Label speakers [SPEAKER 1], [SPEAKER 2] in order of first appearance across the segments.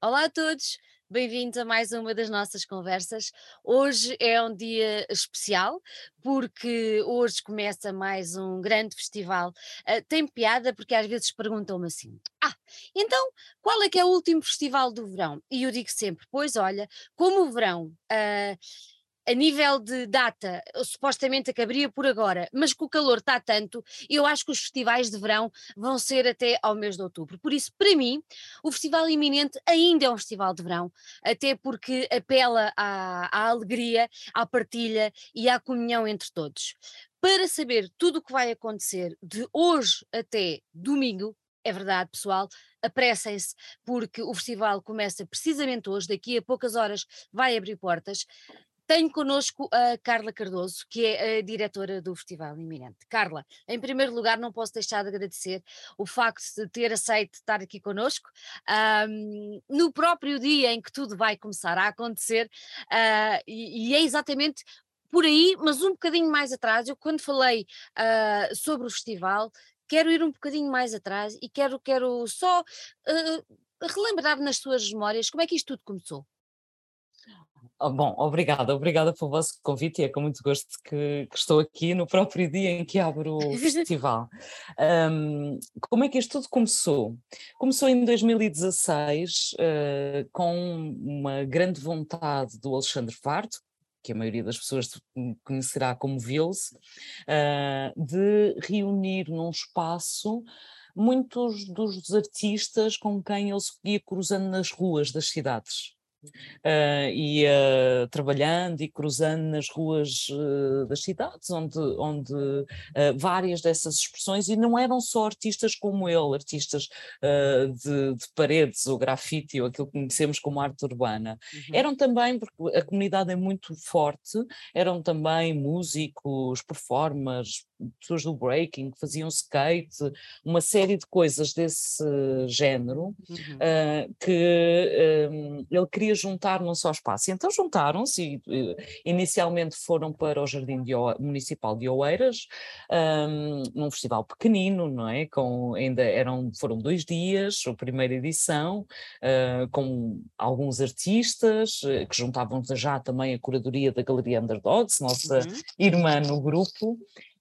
[SPEAKER 1] Olá a todos, bem-vindos a mais uma das nossas conversas. Hoje é um dia especial porque hoje começa mais um grande festival. Uh, tem piada porque às vezes perguntam-me assim: Ah, então qual é que é o último festival do verão? E eu digo sempre: Pois olha, como o verão. Uh, a nível de data, supostamente acabaria por agora, mas com o calor está tanto, eu acho que os festivais de verão vão ser até ao mês de outubro. Por isso, para mim, o festival iminente ainda é um festival de verão, até porque apela à, à alegria, à partilha e à comunhão entre todos. Para saber tudo o que vai acontecer de hoje até domingo, é verdade, pessoal, apressem-se, porque o festival começa precisamente hoje, daqui a poucas horas vai abrir portas. Tenho connosco a Carla Cardoso, que é a diretora do Festival Iminente. Carla, em primeiro lugar, não posso deixar de agradecer o facto de ter aceito estar aqui connosco um, no próprio dia em que tudo vai começar a acontecer, uh, e, e é exatamente por aí, mas um bocadinho mais atrás. Eu, quando falei uh, sobre o festival, quero ir um bocadinho mais atrás e quero, quero só uh, relembrar nas suas memórias como é que isto tudo começou.
[SPEAKER 2] Oh, bom, obrigada, obrigada pelo vosso convite e é com muito gosto que, que estou aqui no próprio dia em que abro o festival. Um, como é que isto tudo começou? Começou em 2016 uh, com uma grande vontade do Alexandre Fardo, que a maioria das pessoas conhecerá como Vils, uh, de reunir num espaço muitos dos artistas com quem ele se ia cruzando nas ruas das cidades uh, ia trabalhando e cruzando nas ruas uh, das cidades, onde, onde várias dessas expressões, e não eram só artistas como ele, artistas de, de, paredes, ou grafite, ou aquilo que conhecemos como arte urbana. Uhum. Eram também, porque a comunidade é muito forte, eram também músicos, performers, pessoas do breaking, que faziam skate, uma série de coisas desse género, uhum. uh, que um, ele queria juntar num só espaço. Então juntaram-se e inicialmente foram para o Jardim de o, Municipal de Oeiras, um, num festival pequenino, não é? Com, ainda eram, foram dois dias, a primeira edição, uh, com alguns artistas, uh, que juntavam já também a curadoria da Galeria Underdogs, nossa uhum. irmã no grupo,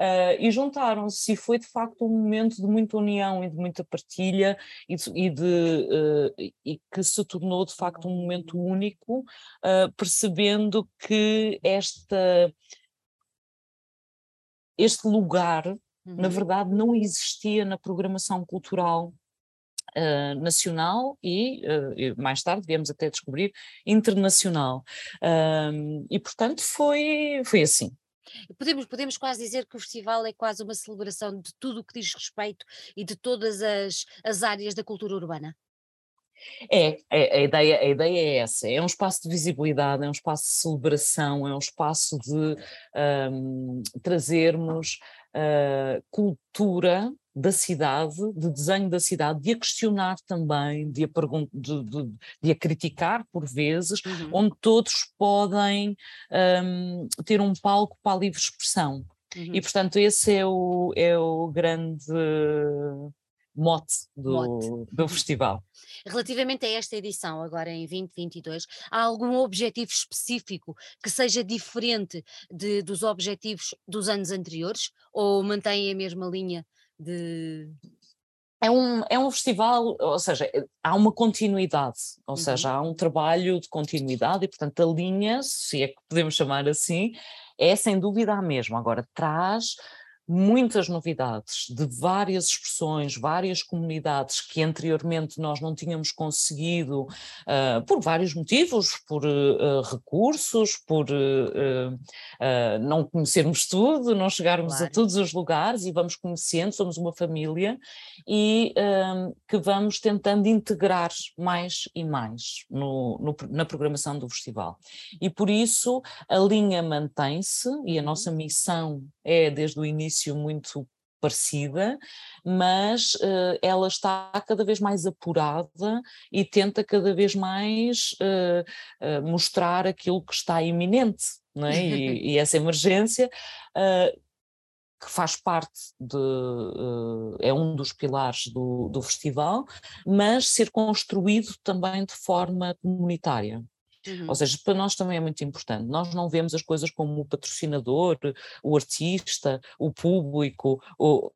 [SPEAKER 2] Uh, e juntaram-se e foi de facto um momento de muita união e de muita partilha e, de, e, de, uh, e que se tornou de facto um momento único, uh, percebendo que esta, este lugar, uhum. na verdade, não existia na programação cultural Uh, nacional e, uh, mais tarde viemos até descobrir internacional. Uh, e portanto foi, foi assim.
[SPEAKER 1] Podemos, podemos quase dizer que o festival é quase uma celebração de tudo o que diz respeito e de todas as, as áreas da cultura urbana.
[SPEAKER 2] É, é, a, ideia, a ideia é essa, é um espaço de visibilidade, é um espaço de celebração, é um espaço de um, trazermos uh, cultura da cidade, de desenho da cidade, de a questionar também, de a, de, de, de a criticar por vezes, uhum. onde todos podem um, ter um palco para a livre expressão. Uhum. E portanto esse é o, é o grande mote do, mote. do festival.
[SPEAKER 1] Relativamente a esta edição, agora em 2022, há algum objetivo específico que seja diferente de, dos objetivos dos anos anteriores ou mantém a mesma linha de.
[SPEAKER 2] É um, é um festival, ou seja, é, há uma continuidade, ou uhum. seja, há um trabalho de continuidade e, portanto, a linha, se é que podemos chamar assim, é sem dúvida a mesma. Agora, traz muitas novidades de várias expressões, várias comunidades que anteriormente nós não tínhamos conseguido, uh, por vários motivos, por uh, recursos, por uh, não conhecermos tudo, não chegarmos claro. a todos os lugares e vamos conhecendo, somos uma família e que vamos tentando integrar mais e mais no, no, na programação do festival. E por isso a linha mantém-se e a uhum. nossa missão é desde o início muito parecida, mas uh, ela está cada vez mais apurada e tenta cada vez mais uh, uh, mostrar aquilo que está iminente, não é? e, e essa emergência que faz parte de, é um dos pilares do, do festival, mas ser construído também de forma comunitária. Uhum. Ou seja, para nós também é muito importante. Nós não vemos as coisas como o patrocinador, o artista, o público, o,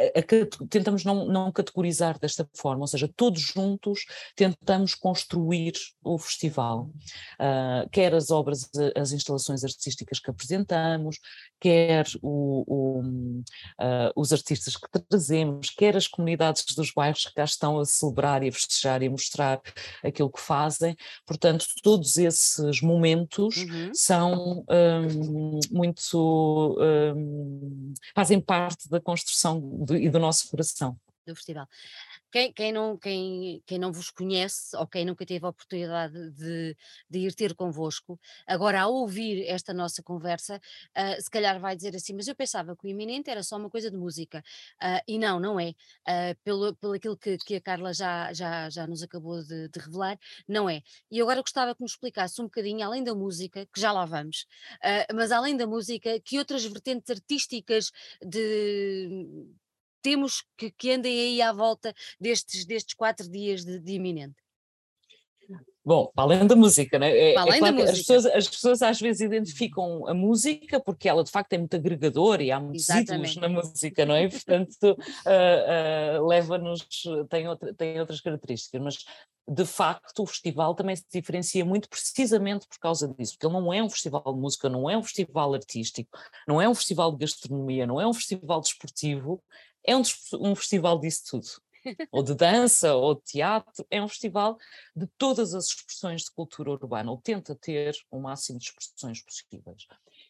[SPEAKER 2] a, a, tentamos não, não categorizar desta forma, ou seja, todos juntos tentamos construir o festival, uh, quer as obras, as instalações artísticas que apresentamos, quer o, o, uh, os artistas que trazemos, quer as comunidades dos bairros que cá estão a celebrar e a festejar e a mostrar aquilo que fazem, portanto, todos esses momentos uhum. são um, muito, um, fazem parte da construção do, e do nosso coração.
[SPEAKER 1] Do festival. Quem, quem, não, quem, quem não vos conhece ou quem nunca teve a oportunidade de, de ir ter convosco, agora ao ouvir esta nossa conversa, uh, se calhar vai dizer assim, mas eu pensava que o iminente era só uma coisa de música. Uh, e não, não é. Uh, pelo, pelo aquilo que, que a Carla já, já, já nos acabou de, de, revelar, não é. E agora gostava que nos explicasse um bocadinho, além da música, que já lá vamos, mas além da música, que outras vertentes artísticas de temos que, que andem aí à volta destes, destes quatro dias de, de iminente?
[SPEAKER 2] Bom, além da música, né? É, é além é claro da música. As pessoas, as pessoas às vezes identificam a música porque ela de facto é muito agregadora e há muitos Exatamente. ídolos na música, não é? Portanto, uh, uh, leva-nos, tem, outra, tem outras características, mas de facto o festival também se diferencia muito precisamente por causa disso, porque ele não é um festival de música, não é um festival artístico, não é um festival de gastronomia, não é um festival desportivo, é um, um festival disso tudo. ou de dança, ou de teatro, é um festival de todas as expressões de cultura urbana, ou tenta ter o máximo de expressões possíveis.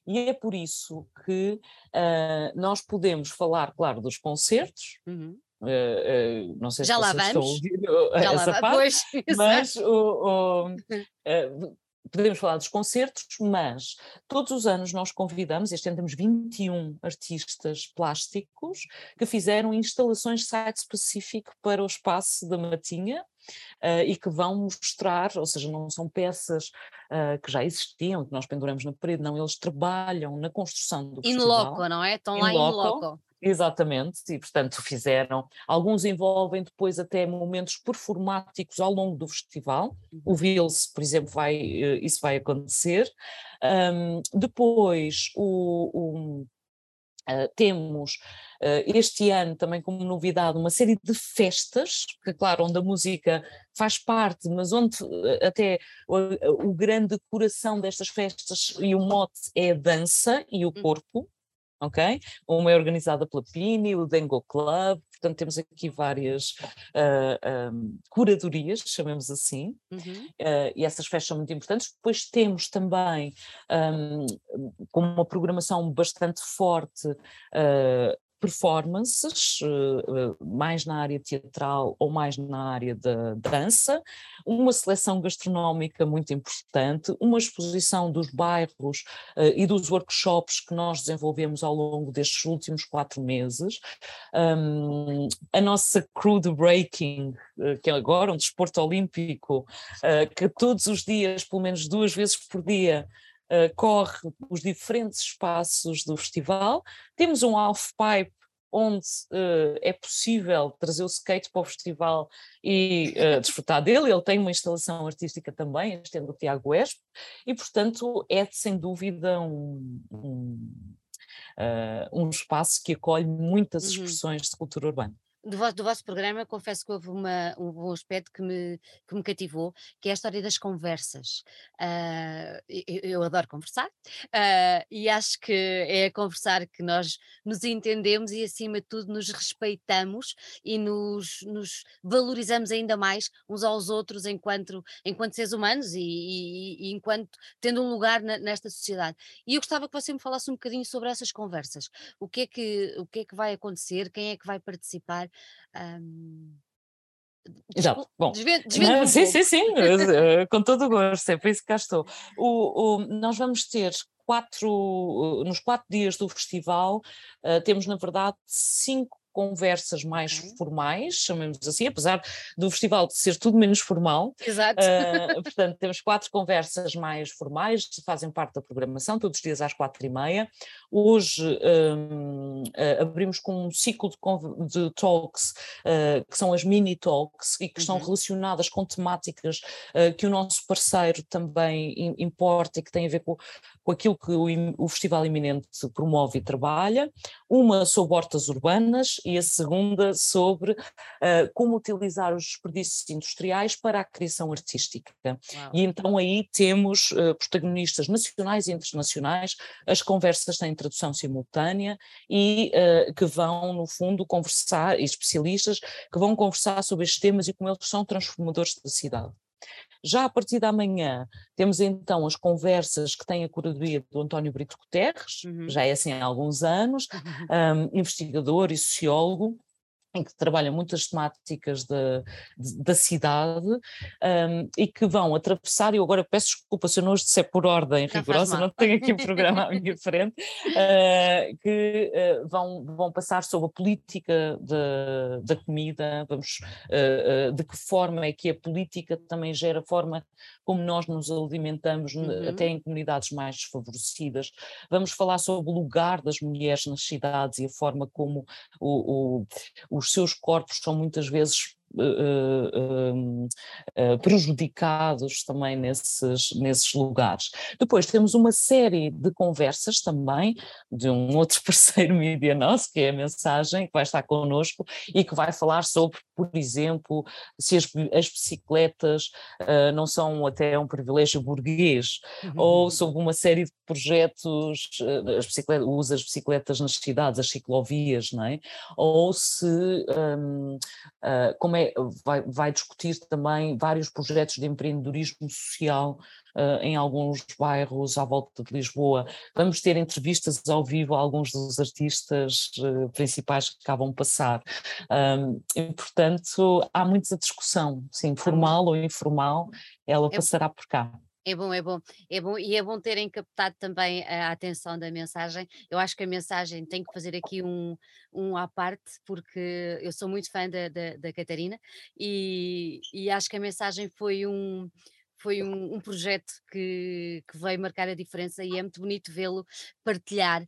[SPEAKER 2] E é por isso que uh, nós podemos falar, claro, dos concertos, uhum. Uh, uh, não sei
[SPEAKER 1] Já
[SPEAKER 2] se
[SPEAKER 1] lá vamos.
[SPEAKER 2] estão a ouvir Já essa lá parte, pois, mas o, o, podemos falar dos concertos, mas todos os anos nós convidamos, este ano temos 21 artistas plásticos que fizeram instalações site-específico para o espaço da Matinha, Uh, e que vão mostrar, ou seja, não são peças uh, que já existiam, que nós penduramos na parede, não, eles trabalham na construção do in festival.
[SPEAKER 1] In loco, não é? Estão in lá loco, in loco.
[SPEAKER 2] Exatamente, e portanto fizeram. Alguns envolvem depois até momentos performáticos ao longo do festival. O uhum. Vils, por exemplo, vai, eh, isso vai acontecer. Um, depois o, o Uh, temos uh, este ano também como novidade uma série de festas, que claro, onde a música faz parte, mas onde uh, até o, o, grande coração destas festas e o mote é a dança e o uhum. corpo, ok? Uma é organizada pela Pini, o Dengo Club, portanto temos aqui várias uh, um, curadorias, chamemos assim, uhum. uh, e essas festas são muito importantes. Depois temos também, um, com uma programação bastante forte, uh, performances, eh, mais na área teatral ou mais na área da dança, uma seleção gastronómica muito importante, uma exposição dos bairros eh, e dos workshops que nós desenvolvemos ao longo destes últimos quatro meses, a nossa crew de breaking, eh, que é agora um desporto olímpico, que todos os dias, pelo menos duas vezes por dia, uh, corre os diferentes espaços do festival. Temos um half-pipe onde uh, é possível trazer o skate para o festival e uh, desfrutar dele. Ele tem uma instalação artística também, este é do Tiago Esp, e portanto é sem dúvida um, um, uh, um espaço que acolhe muitas uhum. expressões de cultura urbana
[SPEAKER 1] do, vosso, do vosso programa, confesso que houve uma, um, um aspecto que me, que me cativou, que é a história das conversas. Uh, eu, eu, adoro conversar uh, e acho que é a conversar que nós nos entendemos e, acima de tudo, nos respeitamos e nos, nos valorizamos ainda mais uns aos outros enquanto, enquanto seres humanos e, e, e enquanto tendo um lugar na, nesta sociedade. E eu gostava que você me falasse um bocadinho sobre essas conversas. O que é que, o que, é que vai acontecer? Quem é que vai participar? Um,
[SPEAKER 2] Exato. Bom, não, sim, sim, sim, eh, com todo o gosto, é por isso que cá estou. O, o, nós vamos ter quatro, nos quatro dias do festival, uh, temos na verdade cinco conversas mais formais, chamemos assim, apesar do festival de ser tudo menos formal.
[SPEAKER 1] Exato.
[SPEAKER 2] Uh, portanto, temos quatro conversas mais formais, que fazem parte da programação, todos os dias às quatro e meia. Hoje um, uh, abrimos com um ciclo de, de talks, uh, que são as mini talks, e que uhum. estão relacionadas com temáticas que o nosso parceiro também importa e que têm a ver com, com aquilo que o, o Festival Iminente promove e trabalha. Uma sobre hortas urbanas e a segunda sobre como utilizar os desperdícios industriais para a criação artística. Uau. E então aí temos protagonistas nacionais e internacionais, as conversas têm tradução simultânea e uh, que vão, no fundo, conversar, e especialistas que vão conversar sobre estes temas e como eles são transformadores da cidade. Já a partir da manhã temos então as conversas que tem a curadoria do António Brito Guterres, uhum. já é assim há alguns anos, um, investigador e sociólogo, em que trabalha muitas temáticas de, de, da cidade um, e que vão atravessar, e eu agora peço desculpa se eu não os disser por ordem não rigorosa, não tenho aqui o programa à minha frente, uh, que uh, vão, vão passar sobre a política de, da comida, vamos, uh, de que forma é que a política também gera forma como nós nos alimentamos, uhum. até em comunidades mais desfavorecidas. Vamos falar sobre o lugar das mulheres nas cidades e a forma como o, o os seus corpos são muitas vezes uh, uh, prejudicados também nesses, nesses lugares. Depois temos uma série de conversas também de um outro parceiro mídia nosso, que é a Mensagem, que vai estar connosco e que vai falar sobre, por exemplo, se as, as bicicletas não são até um privilégio burguês, uhum. ou sobre uma série de projetos, as bicicletas, usa as bicicletas nas cidades, as ciclovias, não é? Ou se, um, uh, como é é, vai, vai discutir também vários projetos de empreendedorismo social Uh, em alguns bairros à volta de Lisboa. Vamos ter entrevistas ao vivo a alguns dos artistas uh, principais que vão passar. Um, e, portanto, há muita discussão, sim, formal ou informal, ela é passará por cá.
[SPEAKER 1] É bom, é bom, é bom, e é bom terem captado também a atenção da mensagem. Eu acho que a mensagem tem que fazer aqui um, um à parte, porque eu sou muito fã da, da, da Catarina e, e acho que a mensagem foi um, foi um, um projeto que, que, veio marcar a diferença e é muito bonito vê-lo partilhar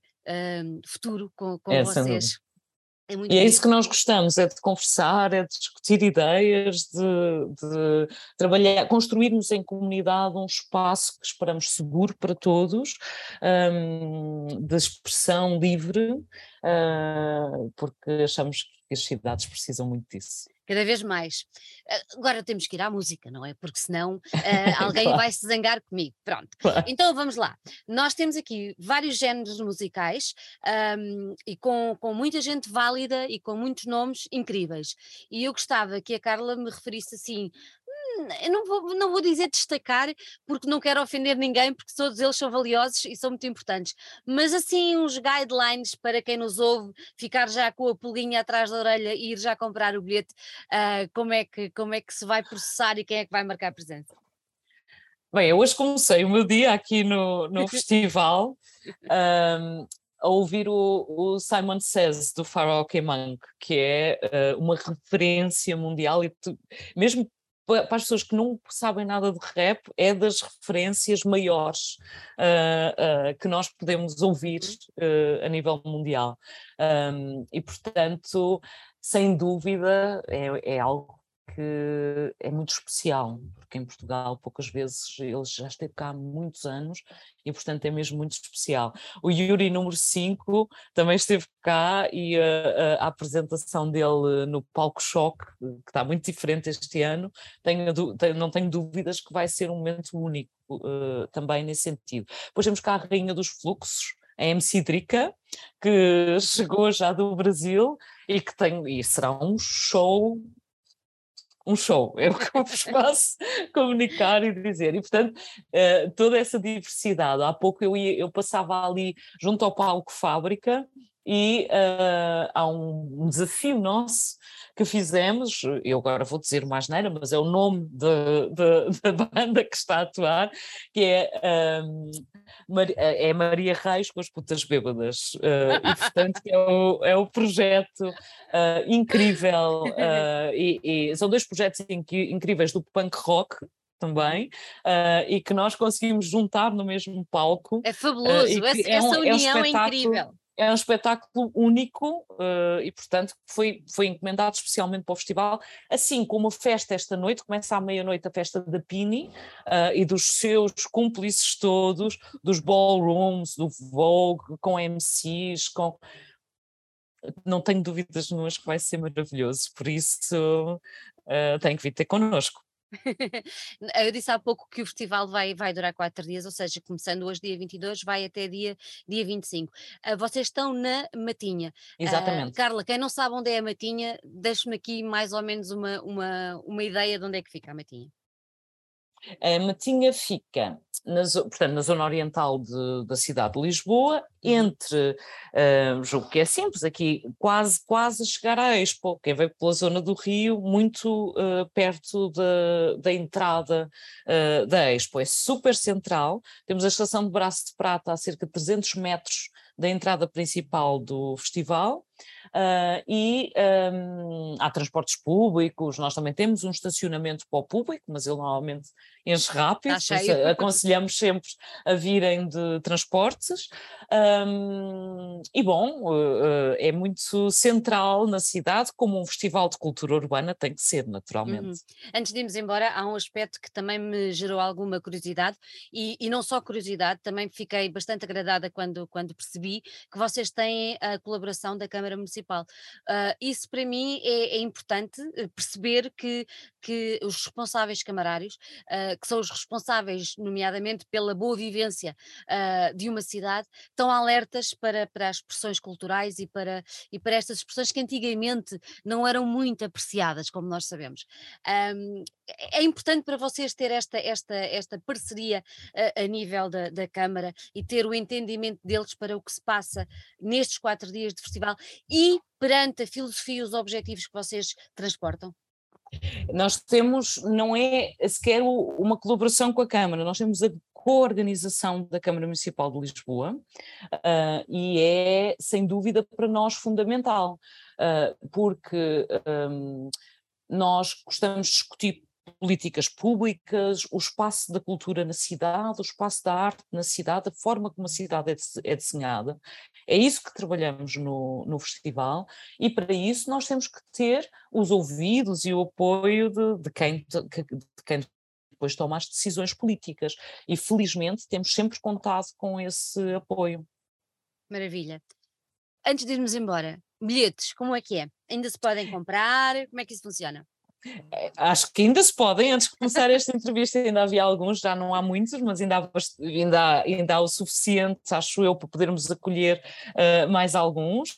[SPEAKER 1] um, futuro com, com é, vocês.
[SPEAKER 2] É e é isso que nós gostamos, é de conversar, é de discutir ideias, de, de, trabalhar, construirmos em comunidade um espaço que esperamos seguro para todos, um, de expressão livre, uh, porque achamos as cidades precisam muito disso
[SPEAKER 1] cada vez mais. Agora temos que ir à música, não é? Porque senão uh, alguém claro. vai se zangar comigo. Pronto. Claro. Então vamos lá. Nós temos aqui vários géneros musicais um, e com, com muita gente válida e com muitos nomes incríveis. E eu gostava que a Carla me referisse assim eu não vou, não vou dizer destacar, porque não quero ofender ninguém, porque todos eles são valiosos e são muito importantes, mas assim uns guidelines para quem nos ouve, ficar já com a pulguinha atrás da orelha e ir já comprar o bilhete, uh, como, é que, como é que se vai processar e quem é que vai marcar presença?
[SPEAKER 2] Bem, eu hoje comecei o meu dia aqui no, no festival um, a ouvir o, o, Simon Says do Karaoke Monk, que é uh, uma referência mundial e tu, mesmo para as pessoas que não sabem nada de rap, é das referências maiores uh, uh, que nós podemos ouvir uh, a nível mundial. Um, e, portanto, sem dúvida, é, é algo que é muito especial, porque em Portugal poucas vezes ele já esteve cá há muitos anos e portanto é mesmo muito especial. O Yuri número 5 também esteve cá e a, a, a apresentação dele no palco choque, que está muito diferente este ano, tenho, não tenho dúvidas que vai ser um momento único uh, também nesse sentido. Depois temos cá a Rainha dos Fluxos, a MC Drica, que chegou já do Brasil e que tem, e será um show um show, é o que eu vos posso comunicar e dizer. E, portanto, uh, toda essa diversidade. Há pouco eu, ia, eu passava ali junto ao palco Fábrica e uh, há um, um, desafio nosso que fizemos, eu agora vou dizer mais neira, mas é o nome da banda que está a atuar, que é, um, é Maria Reis com as putas bêbadas, uh, e portanto é o, é o projeto uh, incrível, uh, e, e, são dois projetos incríveis do punk rock, também, uh, e que nós conseguimos juntar no mesmo palco.
[SPEAKER 1] É fabuloso, uh, essa, é um, união é, um é incrível
[SPEAKER 2] é um espetáculo único uh, e, portanto, foi, foi encomendado especialmente para o festival. Assim como a festa esta noite, começa à meia-noite a festa da Pini uh, e dos seus cúmplices todos, dos ballrooms, do Vogue, com MCs, com. Não tenho dúvidas nenhumas que vai ser maravilhoso, por isso uh, tem que vir ter connosco.
[SPEAKER 1] Eu disse há pouco que o festival vai, vai durar quatro dias, ou seja, começando hoje, dia 22, vai até dia, dia 25. Uh, ah, vocês estão na Matinha.
[SPEAKER 2] Ah, Exatamente. Uh,
[SPEAKER 1] Carla, quem não sabe onde é a Matinha, deixe-me aqui mais ou menos uma, uma, uma ideia de onde é que fica a Matinha.
[SPEAKER 2] A Matinha fica na, portanto, na zona oriental de, da cidade de Lisboa, uhum. entre, uh, julgo que é simples, aqui quase, quase a chegar à Expo, quem veio pela zona do Rio, muito uh, perto da, da entrada uh, da Expo, é super central, temos a estação de Braço de Prata a cerca de 300 metros da entrada principal do festival, Uh, e um, há transportes públicos, nós também temos um estacionamento para o público, mas ele normalmente enche rápido, aconselhamos sempre a virem de transportes. Um, e bom, uh, é muito central na cidade, como um festival de cultura urbana tem que ser, naturalmente. Uhum.
[SPEAKER 1] Antes de irmos embora, há um aspecto que também me gerou alguma curiosidade, e, e não só curiosidade, também fiquei bastante agradada quando, quando percebi que vocês têm a colaboração da Câmara Municipal Uh, isso para mim é, é, importante eh, perceber que, que os responsáveis camarários, uh, que são os responsáveis, nomeadamente, pela boa vivência uh, de uma cidade, estão alertas para, para as expressões culturais e para, e para estas expressões que antigamente não eram muito apreciadas, como nós sabemos. Um, é, é importante para vocês ter esta, esta, esta parceria a, a nível da, da Câmara e ter o entendimento deles para o que se passa nestes quatro dias de festival e perante a filosofia e os objetivos que vocês transportam?
[SPEAKER 2] Nós temos, não é sequer uma colaboração com a Câmara, nós temos a coorganização da Câmara Municipal de Lisboa uh, e é, sem dúvida, para nós fundamental, uh, porque um, nós gostamos de discutir políticas públicas, o espaço da cultura na cidade, o espaço da arte na cidade, a forma como a cidade é, é desenhada. É isso que trabalhamos no, no festival e para isso nós temos que ter os ouvidos e o apoio de, de quem, de, de quem depois toma as decisões políticas e felizmente temos sempre contado com esse apoio.
[SPEAKER 1] Maravilha. Antes de irmos embora, bilhetes, como é que é? Ainda se podem comprar? Como é que isso funciona?
[SPEAKER 2] É, acho que ainda se podem, antes de começar esta entrevista ainda havia alguns, já não há muitos, mas ainda há, ainda há, ainda há o suficiente, acho eu, para podermos acolher uh, mais alguns.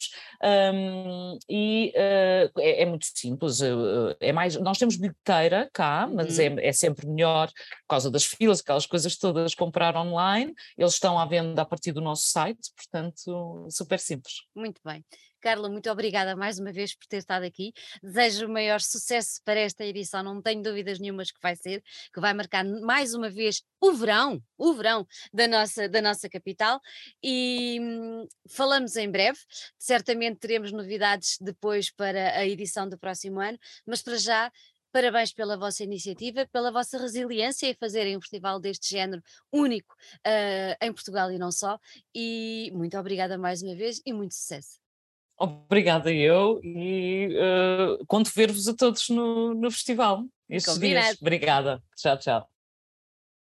[SPEAKER 2] Um, e uh, é, é, muito simples, uh, é mais, nós temos bilheteira cá, mas uhum. é, é sempre melhor por causa das filas, aquelas coisas todas, comprar online, eles estão à venda a partir do nosso site, portanto, super simples.
[SPEAKER 1] Muito bem. Carla, muito obrigada mais uma vez por ter estado aqui. Desejo o maior sucesso para esta edição, não tenho dúvidas nenhumas que vai ser, que vai marcar mais uma vez o verão, o verão da nossa, da nossa capital. E hum, falamos em breve, certamente teremos novidades depois para a edição do próximo ano, mas para já Parabéns pela vossa iniciativa, pela vossa resiliência em fazerem um festival deste género único uh, em Portugal e não só. E muito obrigada mais uma vez e muito sucesso.
[SPEAKER 2] Obrigada eu e uh, conto ver-vos a todos no, no festival estes dias. Obrigada. Tchau, tchau.